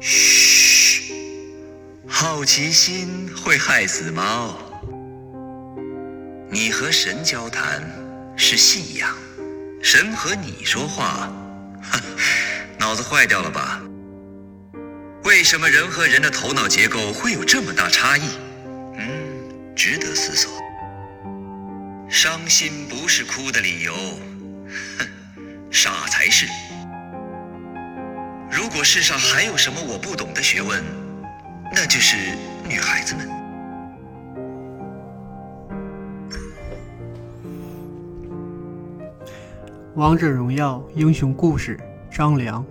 嘘，好奇心会害死猫。你和神交谈是信仰，神和你说话，哼，脑子坏掉了吧？为什么人和人的头脑结构会有这么大差异？嗯，值得思索。伤心不是哭的理由，哼，傻才是。如果世上还有什么我不懂的学问，那就是女孩子们。王者荣耀英雄故事：张良。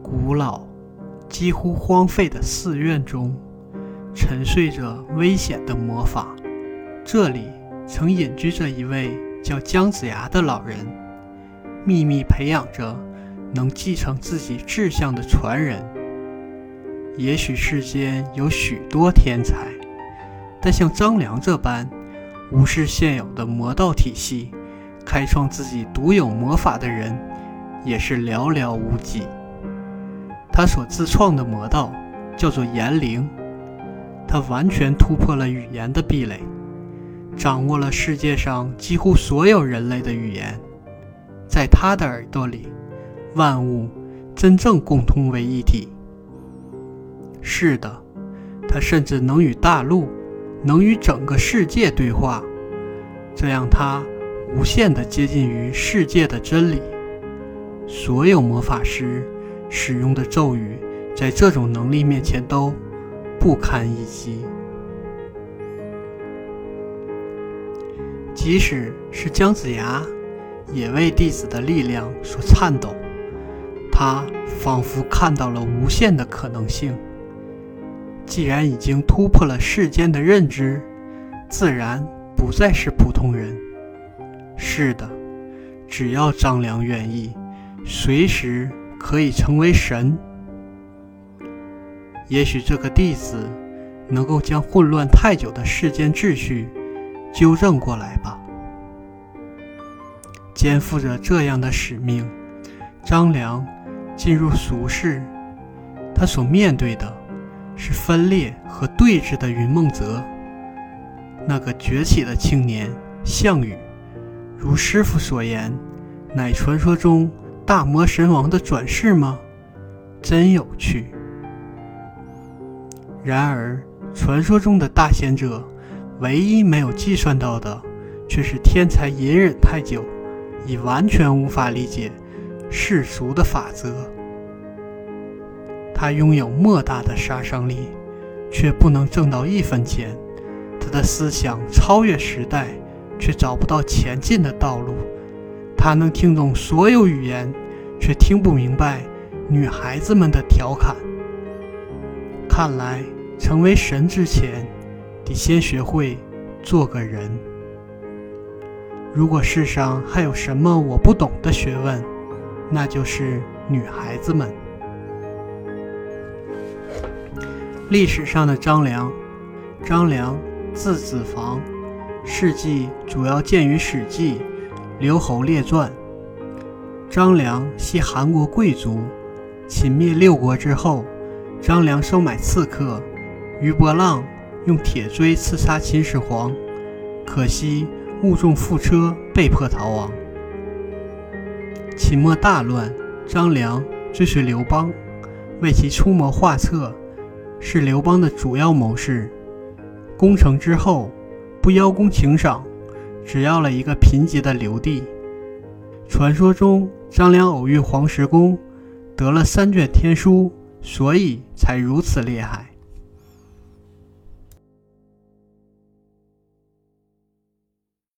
古老、几乎荒废的寺院中，沉睡着危险的魔法。这里曾隐居着一位叫姜子牙的老人，秘密培养着能继承自己志向的传人。也许世间有许多天才，但像张良这般无视现有的魔道体系，开创自己独有魔法的人，也是寥寥无几。他所自创的魔道叫做言灵，他完全突破了语言的壁垒。掌握了世界上几乎所有人类的语言，在他的耳朵里，万物真正共通为一体。是的，他甚至能与大陆，能与整个世界对话，这让他无限的接近于世界的真理。所有魔法师使用的咒语，在这种能力面前都不堪一击。即使是姜子牙，也为弟子的力量所颤抖。他仿佛看到了无限的可能性。既然已经突破了世间的认知，自然不再是普通人。是的，只要张良愿意，随时可以成为神。也许这个弟子能够将混乱太久的世间秩序。纠正过来吧！肩负着这样的使命，张良进入俗世，他所面对的是分裂和对峙的云梦泽。那个崛起的青年项羽，如师傅所言，乃传说中大魔神王的转世吗？真有趣。然而，传说中的大贤者。唯一没有计算到的，却是天才隐忍太久，已完全无法理解世俗的法则。他拥有莫大的杀伤力，却不能挣到一分钱。他的思想超越时代，却找不到前进的道路。他能听懂所有语言，却听不明白女孩子们的调侃。看来，成为神之前。得先学会做个人。如果世上还有什么我不懂的学问，那就是女孩子们。历史上的张良，张良字子房，事迹主要见于《史记·刘侯列传》。张良系韩国贵族，秦灭六国之后，张良收买刺客于伯浪。用铁锥刺杀秦始皇，可惜误中覆车，被迫逃亡。秦末大乱，张良追随刘邦，为其出谋划策，是刘邦的主要谋士。攻城之后，不邀功请赏，只要了一个贫瘠的留地。传说中，张良偶遇黄石公，得了三卷天书，所以才如此厉害。